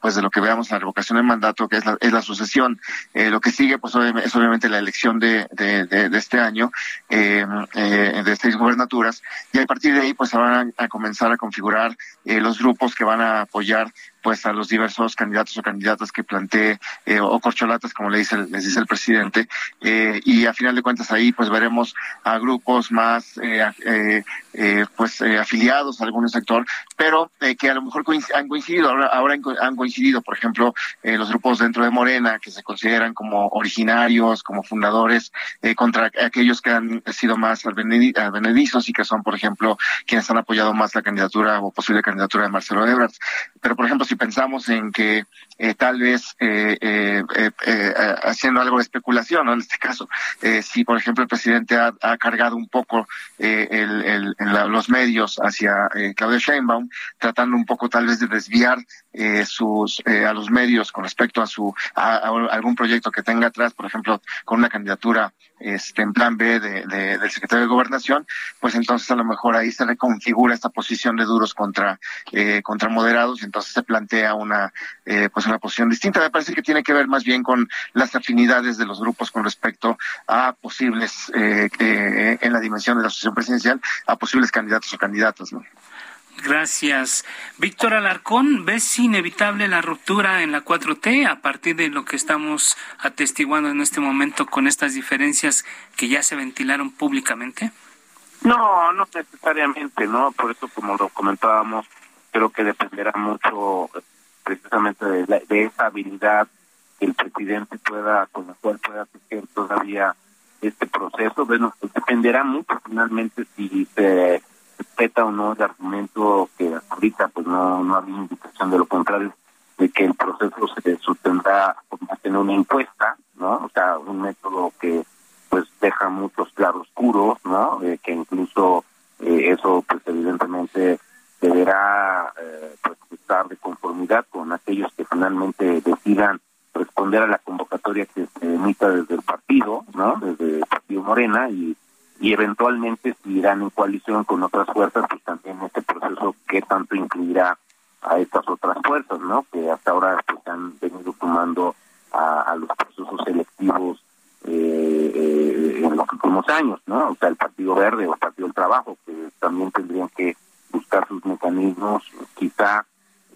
pues de lo que veamos en la revocación del mandato, que es la, es la sucesión. lo que sigue, pues es obviamente la elección de, de, este año de seis gubernaturas y a partir de ahí, pues se van a, comenzar a configurar los grupos que van a apoyar pues a los diversos candidatos o candidatas que plantee eh, o corcholatas como le dice les dice el presidente. Eh, y a final de cuentas ahí pues veremos a grupos más eh, eh, eh pues afiliados a algún sector pero que a lo mejor han coincidido ahora, ahora han coincidido. Por ejemplo los grupos dentro de Morena que se consideran como originarios como fundadores contra aquellos que han sido más advenedizos y que son por ejemplo quienes han apoyado más la candidatura o posible candidatura de Marcelo Ebrard. Pero por ejemplo si pensamos en que eh, tal vez eh, eh, haciendo algo de especulación, ¿no? en este caso, si por ejemplo el presidente ha, cargado un poco el, el, los medios hacia Claudio Sheinbaum, tratando un poco tal vez de desviar sus a los medios con respecto a su a, algún proyecto que tenga atrás, por ejemplo, con una candidatura este, en plan B de, del secretario de Gobernación, pues entonces a lo mejor ahí se reconfigura esta posición de duros contra, eh, contra moderados y entonces se plantea una, eh, pues una posición distinta. Me parece que tiene que ver más bien con las afinidades de los grupos con respecto a posibles, eh, en la dimensión de la asociación presidencial, a posibles candidatos o candidatas, ¿no? Gracias. Víctor Alarcón, ¿ves inevitable la ruptura en la 4T a partir de lo que estamos atestiguando en este momento con estas diferencias que ya se ventilaron públicamente? No, no necesariamente, ¿no? Por eso, como lo comentábamos, creo que dependerá mucho precisamente de, de esa habilidad que el presidente pueda, con la cual pueda hacer todavía este proceso. Bueno, dependerá mucho finalmente si se respeta o no el argumento que ahorita pues no, no había indicación de lo contrario, de que el proceso se sustenta en una encuesta, ¿no? O sea, un método que pues deja muchos claroscuros, ¿no? Eh, que incluso eh, eso pues evidentemente deberá eh, pues, estar de conformidad con aquellos que finalmente decidan responder a la convocatoria que se emita desde el partido, ¿no? Desde el partido Morena y y eventualmente si irán en coalición con otras fuerzas, pues también este proceso qué tanto incluirá a estas otras fuerzas, ¿no? Que hasta ahora pues han venido sumando a, los procesos selectivos eh, eh, en los últimos años, ¿no? O sea, el Partido Verde o el Partido del Trabajo, que también tendrían que buscar sus mecanismos, quizá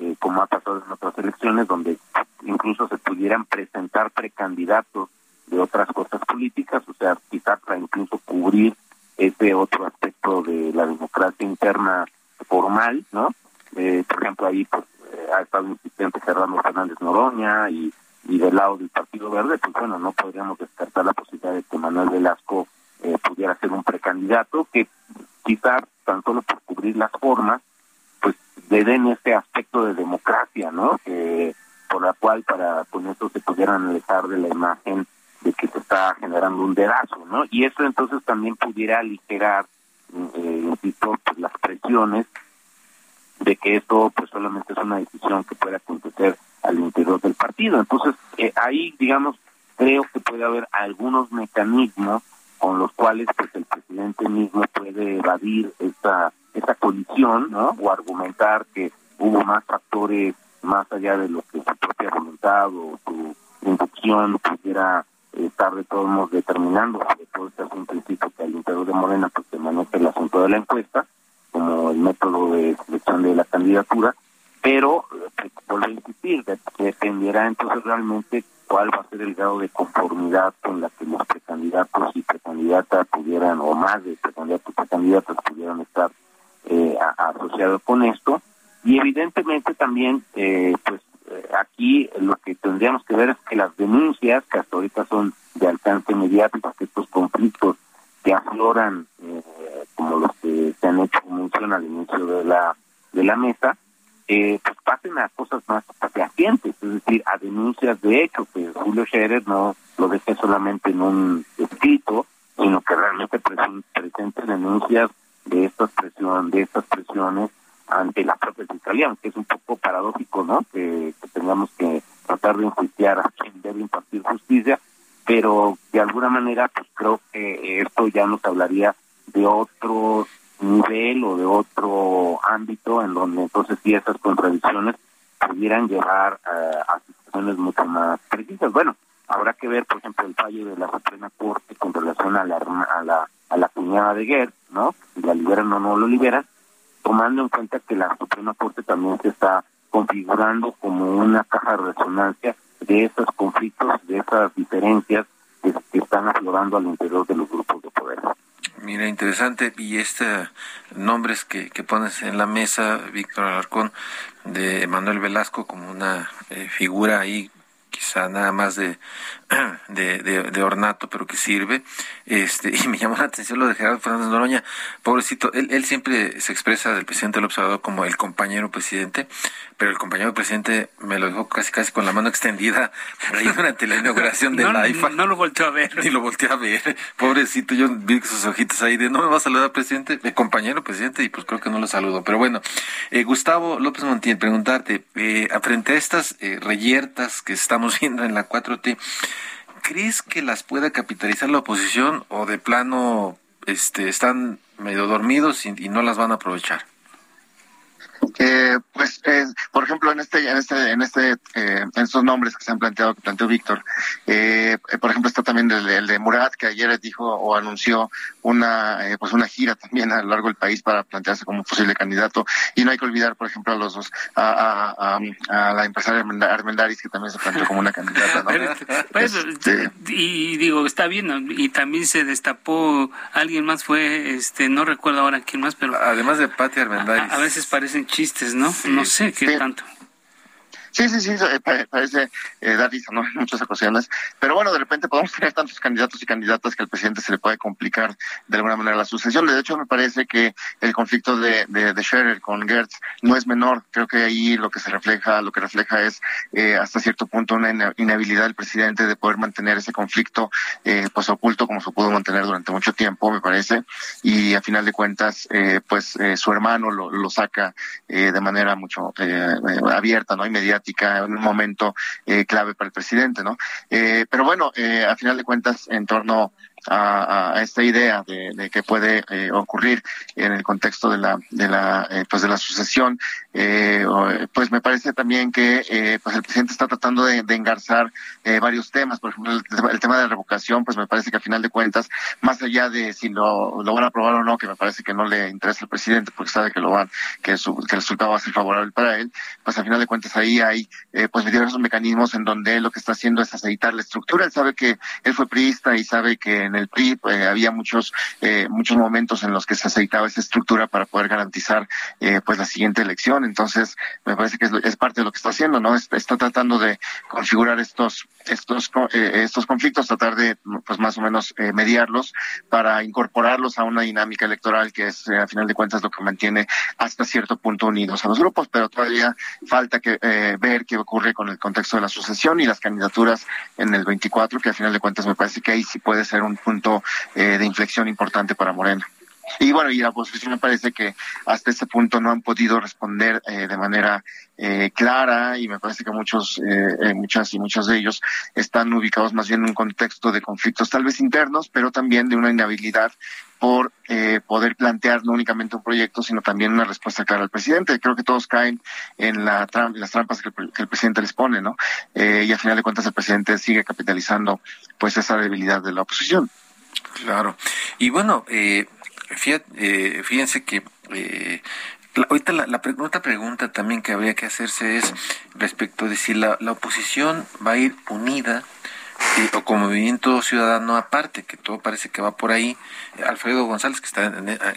eh, como ha pasado en otras elecciones, donde incluso se pudieran presentar precandidatos de otras cosas políticas, o sea, quizá para incluso cubrir ese otro aspecto de la democracia interna formal, ¿no? Eh, por ejemplo, ahí pues eh, ha estado insistente Fernando Fernández Noroña y, y del lado del Partido Verde, pues bueno, no podríamos descartar la posibilidad de que Manuel Velasco eh, pudiera ser un precandidato que quizá tan solo las formas, pues le den este aspecto de democracia, ¿no? por la cual para con eso se pudieran alejar de la imagen de que se está generando un dedazo, ¿no? Y eso entonces también pudiera aligerar, eh, insisto, pues, las presiones de que esto pues solamente es una decisión que puede acontecer al interior del partido. Entonces, eh, ahí, digamos, creo que puede haber algunos mecanismos con los cuales pues el presidente mismo puede evadir esta esta colisión, ¿no? O argumentar que hubo más factores más allá de lo que su propia voluntad o su inducción pudiera estar de todos modos determinando, sobre todo este asunto, insisto, que al interior de Morena pues se maneja el asunto de la encuesta como el método de selección de la candidatura, pero pues, vuelvo a insistir, dependerá entonces realmente cuál va a ser el grado de conformidad con la que los precandidatos y precandidatas pudieran, o más de precandidatos y precandidatas pudieran estar eh, asociados con esto. Y evidentemente también, eh, pues eh, aquí lo que tendríamos que ver es que las denuncias, que hasta ahorita son de alcance mediático, que estos conflictos que afloran, eh, como los que se han hecho mención al inicio de la de la mesa, eh, pues pasen a cosas más fehacientes, es decir, a denuncias de hecho, que Julio Scherer no lo deje solamente en un escrito, sino que realmente presente denuncias de estas presiones, de estas presiones ante la propia fiscalía, aunque es un poco paradójico, ¿no? Que, tengamos que tratar de enjuiciar a quien debe impartir justicia, pero de alguna manera, pues creo que esto ya nos hablaría de otro nivel o de otro ámbito en donde entonces sí esas contradicciones pudieran llevar a situaciones mucho más precisas. Bueno, habrá que ver, por ejemplo, el fallo de la Suprema Corte con relación a la a la, a la cuñada de Guerre, ¿no? La liberan o no lo liberan, tomando en cuenta que la Suprema Corte también se está configurando como una caja de resonancia de esos conflictos, de esas diferencias que, están aflorando al interior de los grupos de poder. Mira, interesante. Y este nombres que, que pones en la mesa, Víctor Alarcón, de Manuel Velasco como una eh, figura ahí quizá nada más de, (clears throat) de, de, ornato, pero que sirve. Este, (laughs) y me llamó la atención lo de Gerardo Fernández Noroña, pobrecito, él, él siempre se expresa del presidente del observador como el compañero presidente, pero el compañero presidente me lo dejó casi casi con la mano extendida (laughs) ahí durante la inauguración de la IFA. No lo volteó a ver. Ni lo volteó a ver. (laughs) Pobrecito, yo vi sus ojitos ahí de no me va a saludar presidente, el compañero presidente, y pues creo que no lo saludo. Pero bueno, eh, Gustavo López Montiel, preguntarte, eh, frente a estas eh, reyertas que estamos viendo en la 4T, ¿crees que las pueda capitalizar la oposición o de plano este, están medio dormidos y no las van a aprovechar? Eh, pues, eh, por ejemplo, en este, en este, en este, eh, estos nombres que se han planteado, que planteó Víctor, eh, por ejemplo, está también el, de Murat, que ayer dijo o anunció una, pues una gira también a lo largo del país para plantearse como posible candidato. Y no hay que olvidar, por ejemplo, a los dos, a, a, la empresaria Armendaris, que también se planteó como una candidata. (laughs) Pues, este, y digo, está bien, y también se destapó, alguien más fue, este, no recuerdo ahora quién más, pero. Además de Pati Armendaris. a veces parecen chistes, ¿no? No sé qué tanto. Sí, sí, sí, parece eh, dar ¿no? (laughs) En muchas ocasiones. Pero bueno, de repente podemos tener tantos candidatos y candidatas que al presidente se le puede complicar de alguna manera la sucesión. De hecho, me parece que el conflicto de, de, de Scherer con Gertz no es menor. Creo que ahí lo que se refleja, lo que refleja es eh, hasta cierto punto una inhabilidad del presidente de poder mantener ese conflicto eh, pues oculto como se pudo mantener durante mucho tiempo, me parece. Y a final de cuentas, eh, pues eh, su hermano lo, lo saca eh, de manera mucho eh, abierta, ¿no? Inmediata en un momento eh, clave para el presidente, ¿no? Eh, pero bueno, eh, a final de cuentas, en torno a, esta idea de, de que puede eh, ocurrir en el contexto de la de la eh, pues de la sucesión. Eh, pues me parece también que pues el presidente está tratando de, de engarzar varios temas. Por ejemplo el, tema de la revocación pues me parece que a final de cuentas más allá de si lo, lo van a aprobar o no que me parece que no le interesa al presidente porque sabe que lo van que, su, que el resultado va a ser favorable para él pues a final de cuentas ahí hay pues diversos mecanismos en donde él lo que está haciendo es aceitar la estructura. Él sabe que él fue priista y sabe que en el PRI eh, había muchos eh, muchos momentos en los que se aceitaba esa estructura para poder garantizar eh, pues la siguiente elección. Entonces me parece que es, es, parte de lo que está haciendo no está, está tratando de configurar estos estos eh, estos conflictos tratar de pues más o menos eh, mediarlos para incorporarlos a una dinámica electoral que es a final de cuentas lo que mantiene hasta cierto punto unidos a los grupos. Pero todavía falta que ver qué ocurre con el contexto de la sucesión y las candidaturas en el 24 que a final de cuentas me parece que ahí sí puede ser un punto eh, de inflexión importante para Morena. Y bueno, y la oposición me parece que hasta ese punto no han podido responder eh, de manera eh, clara y me parece que muchos, eh, muchas y muchos de ellos están ubicados más bien en un contexto de conflictos tal vez internos, pero también de una inhabilidad por eh, poder plantear no únicamente un proyecto, sino también una respuesta clara al presidente. Creo que todos caen en, la tram las trampas que el, que el, presidente les pone, ¿no? Eh, y al final de cuentas el presidente sigue capitalizando pues esa debilidad de la oposición. Claro. Y bueno, eh, fíjate, eh, fíjense que eh, la, ahorita la, la, otra pregunta también que habría que hacerse es respecto de si la, la oposición va a ir unida eh, o como movimiento ciudadano aparte, que todo parece que va por ahí. Alfredo González, que está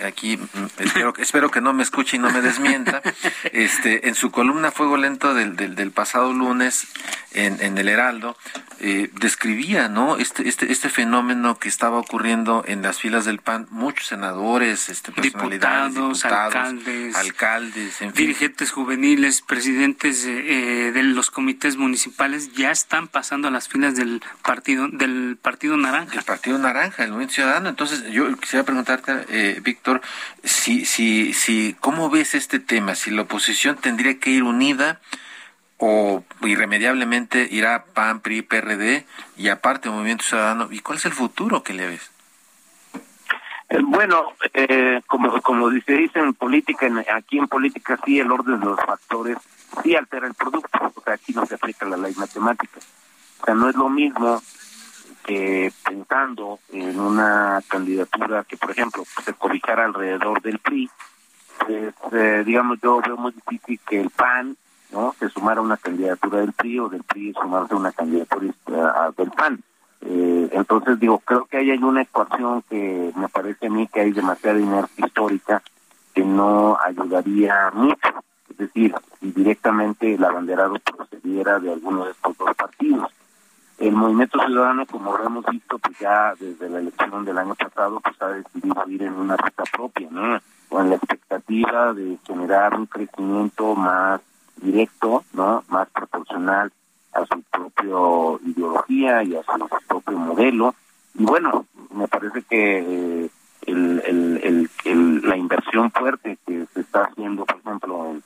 aquí, mm, espero, (laughs) espero que no me escuche y no me desmienta, (laughs) este, en su columna Fuego Lento del, del, del pasado lunes en, en el Heraldo, eh, describía ¿no? este, este, este fenómeno que estaba ocurriendo en las filas del PAN, muchos senadores, este, personalidades, diputados, diputados alcaldes, alcaldes en dirigentes juveniles, presidentes eh, de los comités municipales ya están pasando a las filas del partido del partido naranja. El partido naranja, el movimiento ciudadano. Entonces, yo quisiera preguntarte, eh, Víctor, si, si, si, ¿cómo ves este tema? Si la oposición tendría que ir unida o irremediablemente irá PAN, PRI, PRD y aparte Movimiento Ciudadano. ¿Y cuál es el futuro que le ves? Bueno, eh, como como se dice en política, en, aquí en política sí el orden de los factores sí altera el producto, o sea, aquí no se aplica la ley matemática. O sea, no es lo mismo que pensando en una candidatura que, por ejemplo, se cobijara alrededor del PRI, pues, eh, digamos, yo veo muy difícil que el PAN no se sumara a una candidatura del PRI o del PRI sumarse a una candidatura uh, del PAN. Eh, entonces digo, creo que ahí hay una ecuación que me parece a mí que hay demasiada inercia histórica que no ayudaría mucho. Es decir, si directamente el abanderado procediera de alguno de estos dos partidos. El movimiento ciudadano, como lo hemos visto, pues ya desde la elección del año pasado, pues ha decidido ir en una ruta propia, ¿no? Con la expectativa de generar un crecimiento más directo, ¿no? Más proporcional a su propia ideología y a su propio modelo. Y bueno, me parece que eh, el, el, el, la inversión fuerte que se está haciendo, por ejemplo, en,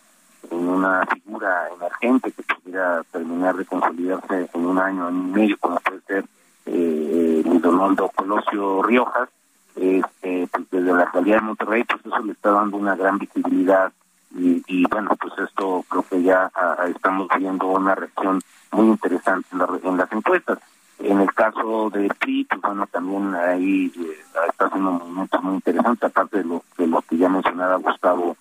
en una figura emergente que pudiera terminar de consolidarse en un año, año y medio, como puede ser eh, Ronaldo Colosio Riojas, este, pues desde la calidad de Monterrey, pues eso le está dando una gran visibilidad y, y bueno, pues esto creo que ya estamos viendo una reacción muy interesante en, la, en las encuestas. En el caso de PRI, pues bueno, también ahí eh, está haciendo movimientos muy interesantes, aparte de lo, de lo que ya mencionaba Gustavo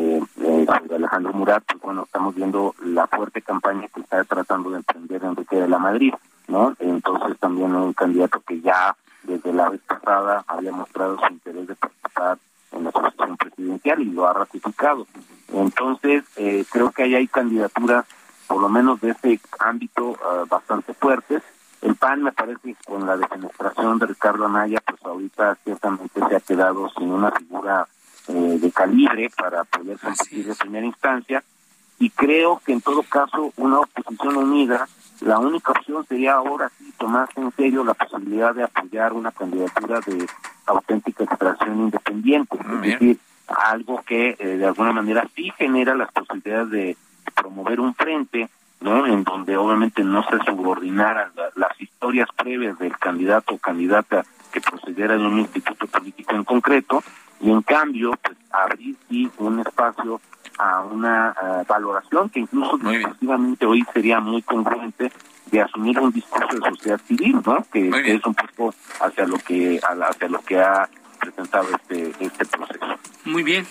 eh, eh, Alejandro Murat, pues bueno, estamos viendo la fuerte campaña que está tratando de emprender Enrique de la Madrid, ¿no? Entonces también un candidato que ya desde la vez pasada había mostrado su interés de participar en la sucesión presidencial y lo ha ratificado. Entonces, eh, creo que ahí hay candidaturas, por lo menos de ese ámbito, uh, bastante fuertes. El PAN me parece con la defenestración de Ricardo Anaya, pues ahorita ciertamente se ha quedado sin una figura eh, de calibre para poder competir de primera instancia. Y creo que en todo caso una oposición unida, la única opción sería ahora sí tomarse en serio la posibilidad de apoyar una candidatura de auténtica extracción independiente. Es decir, algo que eh, de alguna manera sí genera las posibilidades de promover un frente, ¿no? En donde obviamente no se subordinaran la, las historias previas del candidato o candidata que procediera de un instituto político en concreto, y en cambio, pues abrir sí un espacio a una uh, valoración que incluso efectivamente hoy sería muy congruente de asumir un discurso de sociedad civil, ¿no? Que, que es un poco hacia lo que hacia lo que ha presentado este este proceso. Muy bien.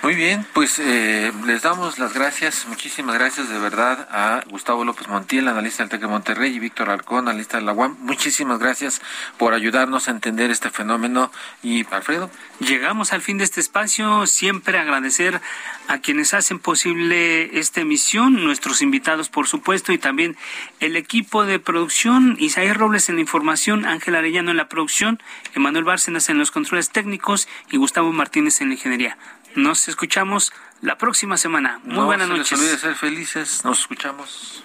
Muy bien, pues eh, les damos las gracias, muchísimas gracias de verdad a Gustavo López Montiel, analista del TEC de Monterrey, y Víctor Arcón, analista de la UAM. Muchísimas gracias por ayudarnos a entender este fenómeno. Y Alfredo. Llegamos al fin de este espacio. Siempre agradecer a quienes hacen posible esta emisión, nuestros invitados, por supuesto, y también el equipo de producción, Isaías Robles en la información, Ángel Arellano en la producción, Emanuel Bárcenas en los controles técnicos y Gustavo Martínez en la ingeniería. Nos escuchamos la próxima semana. Muy no buenas se noches. Les ser felices. Nos escuchamos.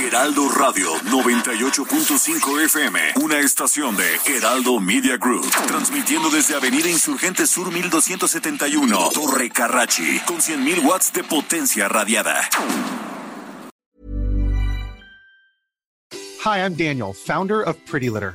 Heraldo Radio 98.5 FM, una estación de Heraldo Media Group, transmitiendo desde Avenida Insurgente Sur 1271, Torre Carrachi, con 100.000 watts de potencia radiada. Hi, I'm Daniel, founder of Pretty Litter.